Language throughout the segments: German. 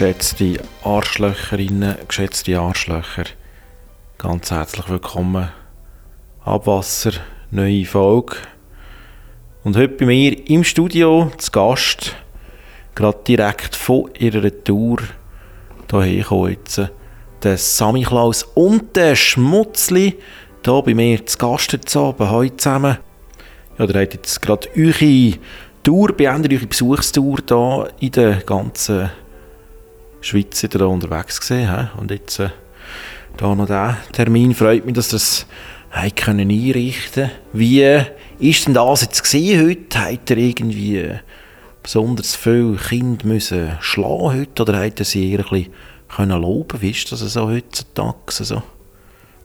Geschätzte Arschlöcherinnen, geschätzte Arschlöcher, ganz herzlich willkommen. Abwasser, neue Folge. Und heute bei mir im Studio zu Gast, gerade direkt von ihrer Tour, hierher kommen jetzt der Sammy Klaus und der Schmutzli, hier bei mir zu Gast heute Abend, heute zusammen. Ja, ihr habt jetzt gerade eure Tour beendet, eure Besuchstour hier in der ganzen Schweiz da unterwegs gesehen. Und jetzt äh, da noch der Termin. Freut mich, dass das hey, können einrichten Wie ist denn das jetzt gesehen heute? Hat er irgendwie besonders viele Kinder müssen schlagen heute oder hat er sie eher ein bisschen können loben? Wie ist das so heutzutage so?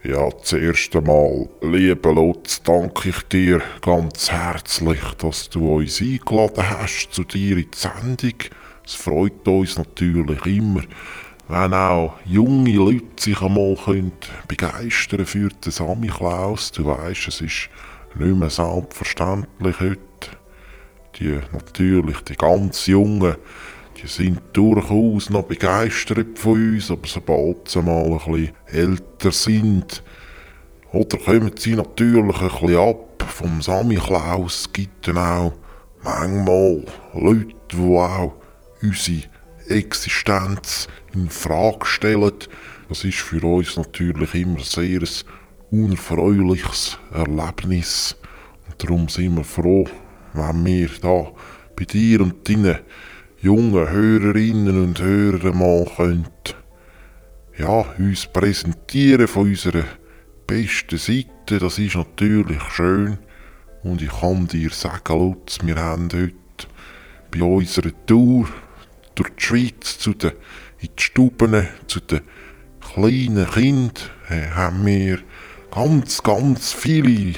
Ja, zuerst einmal, lieber Lutz, danke ich dir ganz herzlich, dass du uns eingeladen hast zu dir in die Sendung. Es freut uns natürlich immer, wenn auch junge Leute sich einmal begeistern für den Sammy Klaus. Du weißt, es ist nicht mehr selbstverständlich heute. Die natürlich, die ganz Jungen, die sind durchaus noch begeistert von uns, aber sobald sie mal ein bisschen älter sind, oder kommen sie natürlich ein bisschen ab vom Sammy Klaus. Gibt dann auch manchmal Leute, die auch unsere Existenz in Frage stellen. Das ist für uns natürlich immer sehr ein unerfreuliches Erlebnis. Und darum sind wir froh, wenn wir da bei dir und deinen jungen Hörerinnen und Hörern mal könnt, ja, uns präsentieren von unserer besten Seite. Das ist natürlich schön. Und ich kann dir sagen, Lutz, wir haben heute bei unserer Tour durch die Schweiz zu den, in die Stuben, zu den kleinen Kindern, äh, haben wir ganz, ganz viele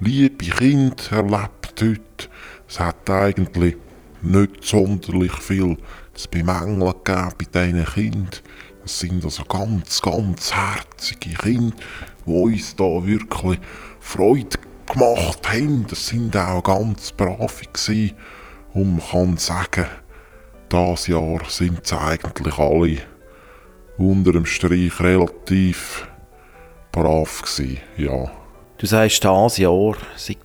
liebe Kinder erlebt heute. Es hat eigentlich nicht sonderlich viel zu bemängeln bei diesen Kindern. Es sind also ganz, ganz herzige Kinder, die uns da wirklich Freude gemacht haben. Das sind auch ganz brave gewesen. Und man kann sagen, das Jahr sind sie eigentlich alle unter dem Strich relativ brav gewesen, ja. Du sagst das Jahr,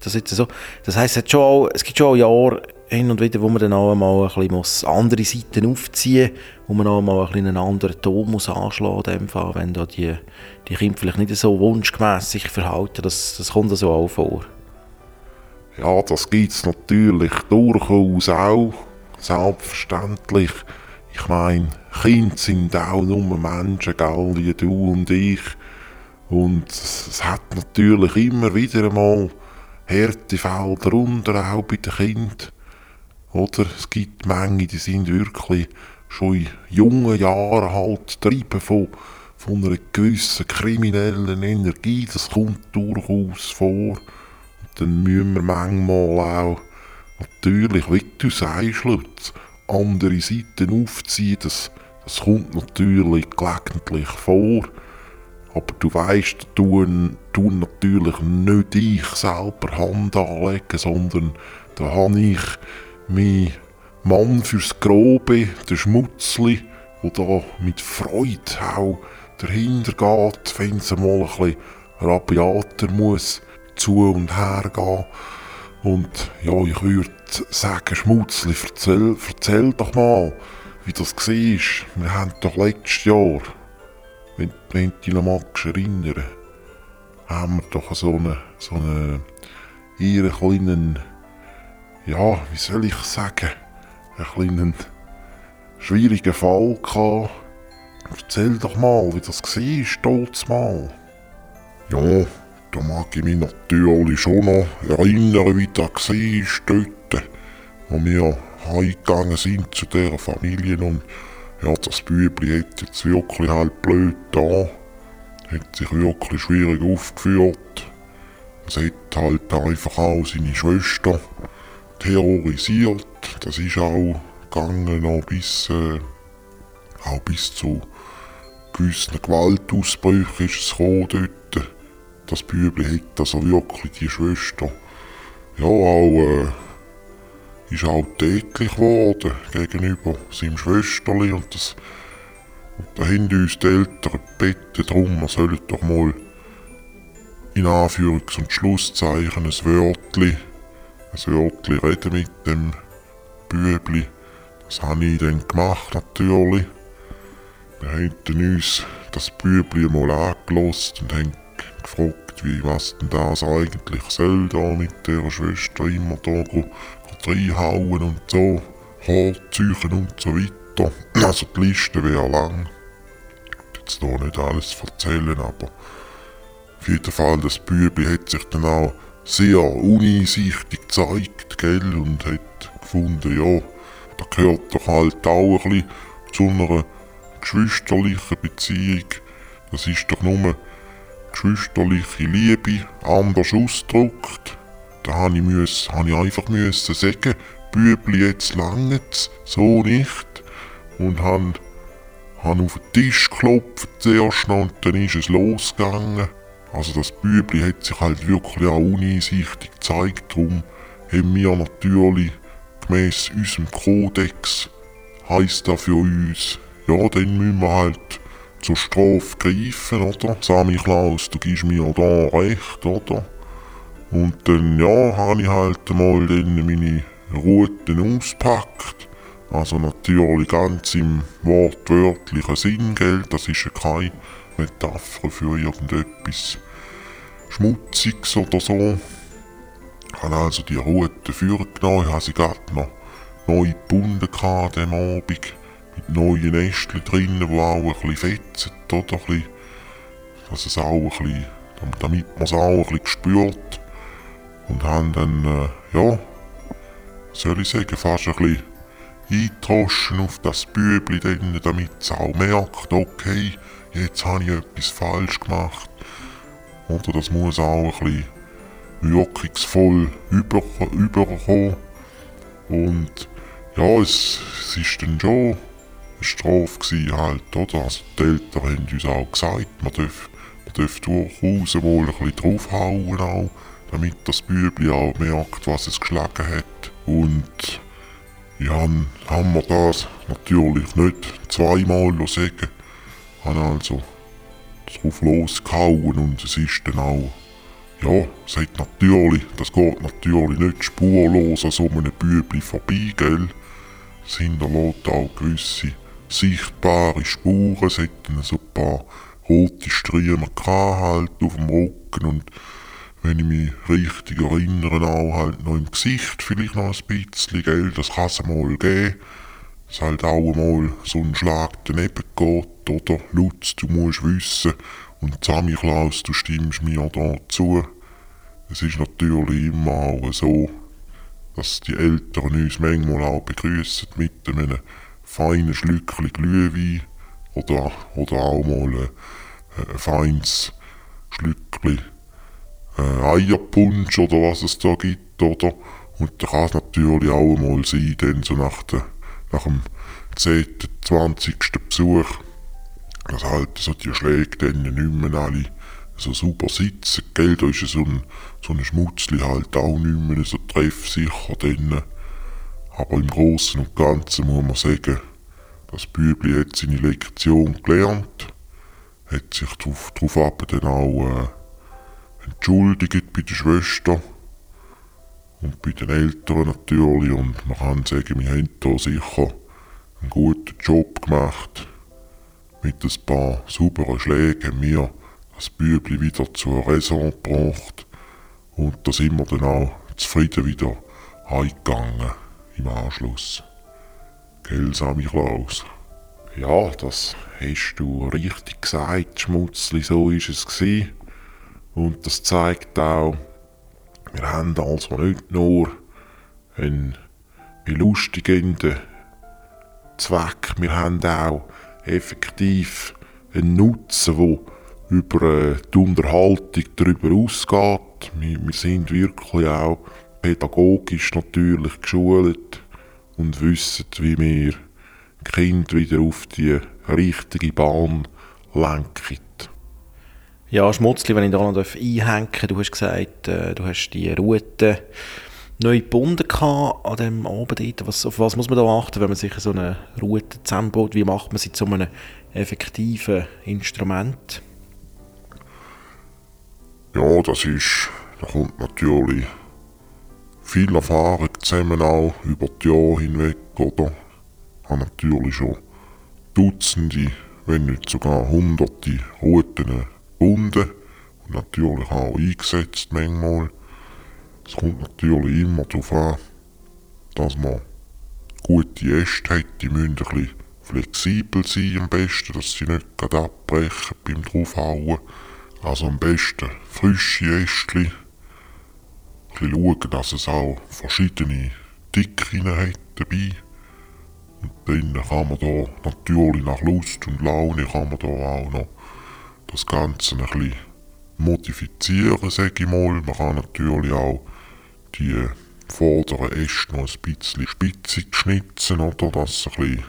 das jetzt so? Das heisst, es, schon auch, es gibt schon auch Jahre hin und wieder, wo man dann auch mal ein bisschen muss andere Seiten aufziehen muss, wo man auch mal ein bisschen einen anderen Ton muss anschlagen muss, wenn da die, die Kinder vielleicht nicht so wunschgemäss sich verhalten. Das, das kommt also auch vor. Ja, das gibt es natürlich durchaus auch selbstverständlich. Ich meine, Kinder sind auch nur Menschen, gell, wie du und ich. Und es hat natürlich immer wieder einmal Härtefälle darunter, auch bei den Kindern. Oder es gibt Mengen, die sind wirklich schon in jungen Jahren halt getrieben von, von einer gewissen kriminellen Energie. Das kommt durchaus vor. Und dann müssen wir manchmal auch natürlich, wie du sagst, Lutz, andere Seiten aufziehen, das, das kommt natürlich gelegentlich vor. Aber du weißt, tun, tun natürlich nicht ich selber Hand anlegen, sondern da habe ich meinen Mann fürs Grobe, den Schmutzli, der da mit Freude auch dahinter geht, wenn es mal ein bisschen rabiater muss zu und her gehen. Und ja, ich würde sagen, Schmutzli, erzähl, erzähl doch mal, wie das war. Wir haben doch letztes Jahr, wenn, wenn du dich noch magst erinnern, haben wir doch so eine, so eine, ihre kleinen, ja, wie soll ich sagen, einen kleinen schwierigen Fall gehabt. Erzähl doch mal, wie das war, stolz mal. Ja, da mag ich mich natürlich schon noch erinnern, wie das war dort, wo wir heimgegangen sind zu dieser Familie und ja, das Bübli hat jetzt wirklich halt blöd da, hat sich wirklich schwierig aufgeführt. Es hat halt einfach auch seine Schwester terrorisiert. Das ist auch gegangen noch bis, äh, auch bis zu gewissen Gewaltausbrüchen ist es gekommen dort das Bübli hat also wirklich die Schwester ja auch äh, ist auch tätlich geworden gegenüber seinem Schwesterli und das Und da haben uns die Eltern gebeten darum, wir sollen doch mal in Anführungs- und Schlusszeichen ein Wörtli, ein Wörtli reden mit dem Bübli. Das habe ich dann gemacht, natürlich. Wir haben uns das Bübli mal angelost und haben gefragt, wie was denn das eigentlich soll, da mit der Schwester immer da reinhauen und so, Haarzeichen und so weiter. Also die Liste wäre lang. Ich jetzt hier nicht alles erzählen, aber auf jeden Fall, das Bübli hat sich dann auch sehr uneinsichtig gezeigt, gell, und hat gefunden, ja, da gehört doch halt auch ein bisschen zu einer geschwisterlichen Beziehung. Das ist doch nur geschwisterliche Liebe, anders ausgedrückt. Da habe ich, müssen, habe ich einfach müssen sagen, Bübli, jetzt langt's, so nicht. Und han, han auf den Tisch geklopft zuerst noch und dann ist es losgegangen. Also das Bübli hat sich halt wirklich auch uneinsichtig gezeigt, darum haben wir natürlich gemäß unserem Kodex heisst das für uns, ja, dann müssen wir halt zur Strafe greifen, oder? Sami Klaus, du gibst mir da recht, oder? Und dann, ja, habe ich halt mal dann meine Routen auspackt. Also natürlich ganz im wortwörtlichen Sinn, gell? Das ist ja keine Metapher für irgendetwas Schmutziges oder so. Ich habe also die Route vorgenommen, ich habe sie gerade noch neu gebunden an diesem Abend. Mit neuen Nestchen drinnen, die auch ein bisschen fetzen, oder? Ein bisschen, dass es auch ein bisschen, damit man es auch ein bisschen spürt. Und haben dann, äh, ja, soll ich sagen, fast ein bisschen eintroschen auf das Bübli, damit es auch merkt, okay, jetzt habe ich etwas falsch gemacht. Oder das muss auch ein bisschen wirkungsvoll über, überkommen. Und ja, es, es ist dann schon Strafe gewesen halt, oder? Also die Eltern haben uns auch gesagt, man darf, man darf durchaus mal ein bisschen draufhauen auch, damit das Bübli auch merkt, was es geschlagen hat. Und ja, haben wir das natürlich nicht zweimal sagen. Haben also drauf losgehauen und es ist dann auch, ja, es hat natürlich, das geht natürlich nicht spurlos an so einem Bübli vorbei, gell. Es hinterlässt auch gewisse sichtbare Spuren, es hat dann so ein paar rote Striemen halt auf dem Rücken und wenn ich mich richtig erinnere, auch halt noch im Gesicht vielleicht noch ein bisschen, gell, das kann es mal geben, dass halt auch mal so ein Schlag daneben geht, oder? Lutz, du musst wissen, und Sammy Klaus, du stimmst mir da zu. Es ist natürlich immer auch so, dass die Eltern uns manchmal auch begrüßen mit einem feinen Schlückchen Glühwein oder, oder auch mal ein, ein feines Schlückchen äh, Eierpunsch oder was es da gibt, oder? Und da kann es natürlich auch mal sein, dann so nach, der, nach dem 10., 20. Besuch, dass halt so die Schläge dann nicht mehr alle so super sitzen, gell, da ist so ein, so ein Schmutzli halt auch nicht mehr so treffsicher dann. Aber im Großen und Ganzen muss man sagen, das Bübli hat seine Lektion gelernt, hat sich darauf, dann auch äh, entschuldigt bei der Schwester und bei den Eltern natürlich und man kann sagen, wir haben da sicher einen guten Job gemacht. Mit ein paar sauberen Schlägen haben wir das Bübli wieder zur Raison gebracht und da sind wir dann auch zufrieden wieder heimgegangen im Anschluss. Gell, Sammy Klaus? Ja, das hast du richtig gesagt, Schmutzli, so ist es gewesen. Und das zeigt auch, wir haben also nicht nur einen belustigenden Zweck, wir haben auch effektiv einen Nutzen, der über äh, die Unterhaltung darüber ausgeht. Wir, wir sind wirklich auch pädagogisch natürlich geschult und wissen, wie wir Kind wieder auf die richtige Bahn lenken. Ja, Schmutzli, wenn ich da noch einhängen darf, du hast gesagt, äh, du hast die Route neu gebunden an diesem Abend. Was, auf was muss man da achten, wenn man sich so eine Route zusammenbaut? Wie macht man sie zu einem effektiven Instrument? Ja, das ist, da kommt natürlich viel Erfahrung zusammen auch über die Jahre hinweg, oder? Ich habe natürlich schon Dutzende, wenn nicht sogar Hunderte Routen gebunden und natürlich auch eingesetzt manchmal. Es kommt natürlich immer darauf an, dass man gute Äste hat, die müssen ein bisschen flexibel sein am besten, dass sie nicht gerade abbrechen beim draufhauen. Also am besten frische Ästchen. Ein schauen, dass es auch verschiedene Dicken hat dabei. Und dann kann man da natürlich nach Lust und Laune kann man da auch noch das Ganze ein bisschen modifizieren, sage ich mal. Man kann natürlich auch die vorderen Äste noch ein bisschen spitzig schnitzen, oder? Dass sie ein bisschen,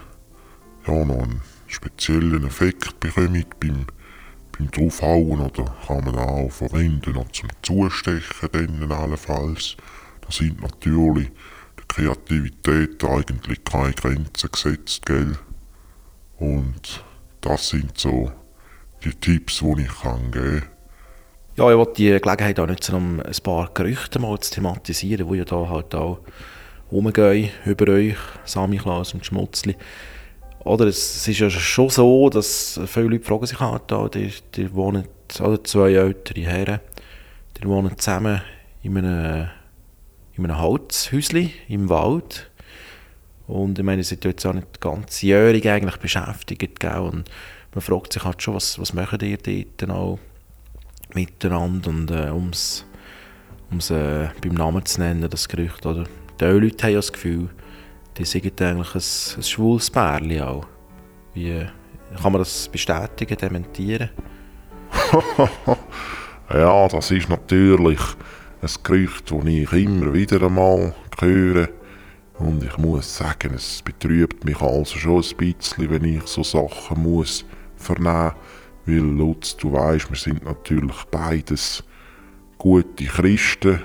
ja, noch einen speziellen Effekt bekommen beim, beim Draufhauen, oder kann man auch verwenden noch zum Zustechen dann allenfalls. Da sind natürlich der Kreativität eigentlich keine Grenzen gesetzt, gell? Und das sind so die Tipps, die ich kann geben kann. Ja, ich wollte die Gelegenheit auch nutzen, um ein paar Gerüchte mal zu thematisieren, die ja da halt auch rumgehen über euch, Sami Klaus und Schmutzli. Oder es ist ja schon so, dass viele Leute fragen sich halt da, die, die wohnen, oder zwei ältere Herren, die wohnen zusammen in einem, in einem Holzhäuschen im Wald. Und ich meine, sie sind jetzt auch nicht ganzjährig eigentlich beschäftigt, gell? Und man fragt sich halt schon, was, was machen die dort auch miteinander und äh, um es äh, beim Namen zu nennen, das Gerücht, oder? Die Leute haben ja das Gefühl, die sind eigentlich ein, ein schwules Pärchen auch. Wie, kann man das bestätigen, dementieren? ja, das ist natürlich ein Gerücht, das ich immer wieder einmal höre. Und ich muss sagen, es betrübt mich also schon ein bisschen, wenn ich so Sachen muss vernehmen muss weil Lutz, du weißt, wir sind natürlich beides gute Christen.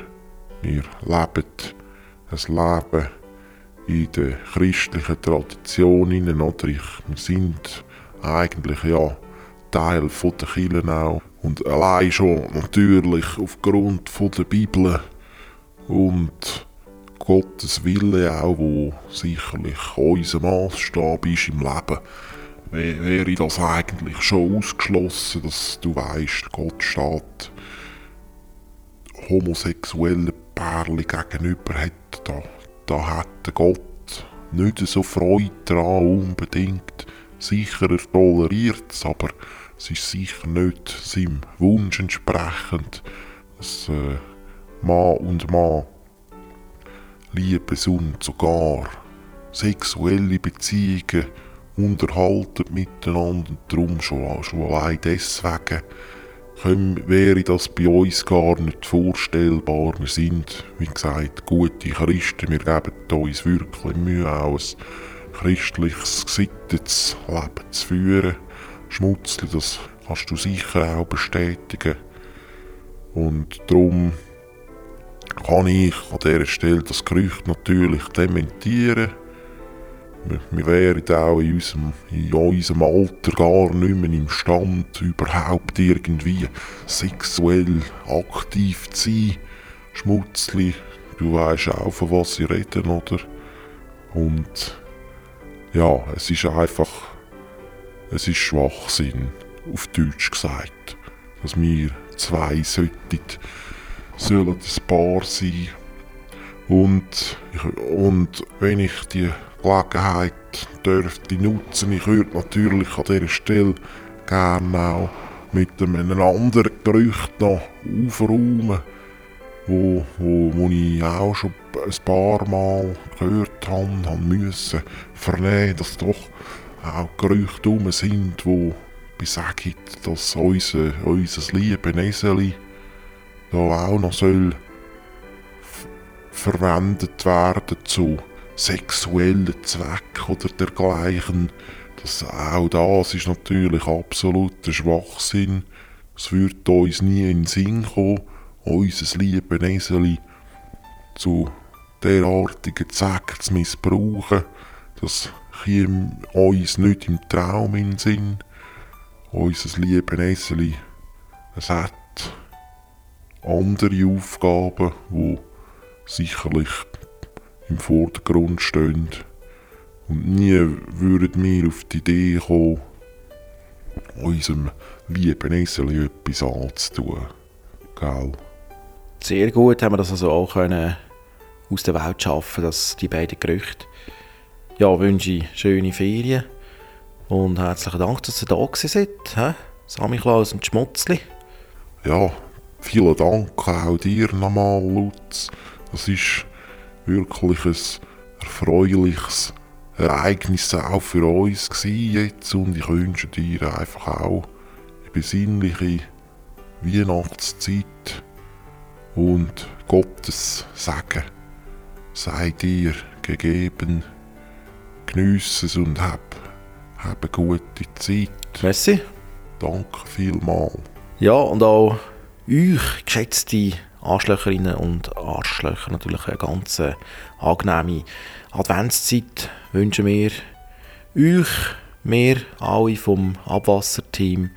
Wir leben ein Leben in der christlichen Tradition hinein, oder? Ich, wir sind eigentlich ja Teil von der Kirche auch. Und allein schon natürlich aufgrund von der Bibel und Gottes Wille auch, wo sicherlich unser Maßstab ist im Leben wäre das eigentlich schon ausgeschlossen, dass du weißt, Gott steht homosexuellen Pärchen gegenüber hat, da, da hat Gott nicht so Freude daran unbedingt. Sicher er toleriert es, aber es ist sicher nicht seinem Wunsch entsprechend, dass äh, Mann und Mann Liebes und sogar sexuelle Beziehungen unterhalten miteinander und darum schon, schon allein deswegen wäre das bei uns gar nicht vorstellbar. Wir sind, wie gesagt, gute Christen, wir geben uns wirklich Mühe, auch ein christliches, gesittetes Leben zu führen. Schmutzli, das kannst du sicher auch bestätigen. Und darum kann ich an dieser Stelle das Gerücht natürlich dementieren. Wir wären auch in unserem, in unserem Alter gar nicht mehr imstand, überhaupt irgendwie sexuell aktiv zu sein. Schmutzli, du weißt auch, von was sie reden, oder? Und ja, es ist einfach, es ist Schwachsinn, auf Deutsch gesagt, dass wir zwei sollten, sollen ein Paar sein. Und, und wenn ich die Gelegenheit dürfte nutzen. Ich würde natürlich an dieser Stelle gerne auch mit einem anderen Gerücht noch aufräumen, wo, wo, wo ich auch schon ein paar Mal gehört habe, haben müssen vernehmen, dass doch auch Gerüchte herum sind, die besagen, dass unser, unser liebes Eseli da auch noch soll verwendet werden zu sexuellen Zweck oder dergleichen. Das, auch das ist natürlich absoluter Schwachsinn. Es würde uns nie in den Sinn kommen, unser liebes Eseli zu derartigen Zweck zu missbrauchen. Das käme uns nicht im Traum in den Sinn. unser lieben Eseli, es hat andere Aufgaben, die sicherlich im Vordergrund stehen. Und nie würden wir auf die Idee kommen, unserem lieben Eseli etwas anzutun. Gell? Sehr gut haben wir das also auch können aus der Welt schaffen, dass die beiden Gerüchte. Ja, wünsche ich schöne Ferien und herzlichen Dank, dass ihr da gewesen seid. He? Sammy Klaus und Schmutzli. Ja, vielen Dank auch dir nochmal, Lutz. Das ist wirklich ein erfreuliches Ereignis auch für uns jetzt und ich wünsche dir einfach auch eine besinnliche Weihnachtszeit und Gottes Segen sei dir gegeben. Geniesse es und hab, hab eine gute Zeit. Merci. Danke vielmals. Ja, und auch euch, geschätzte Arschlöcherinnen und Arschlöcher, natürlich eine ganz angenehme Adventszeit wünschen wir euch, wir alle vom Abwasserteam,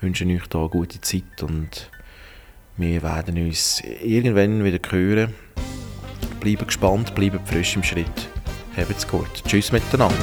wünschen euch da eine gute Zeit und wir werden uns irgendwann wieder hören. Bleibt gespannt, bleibt frisch im Schritt. Habt's gut. Tschüss miteinander.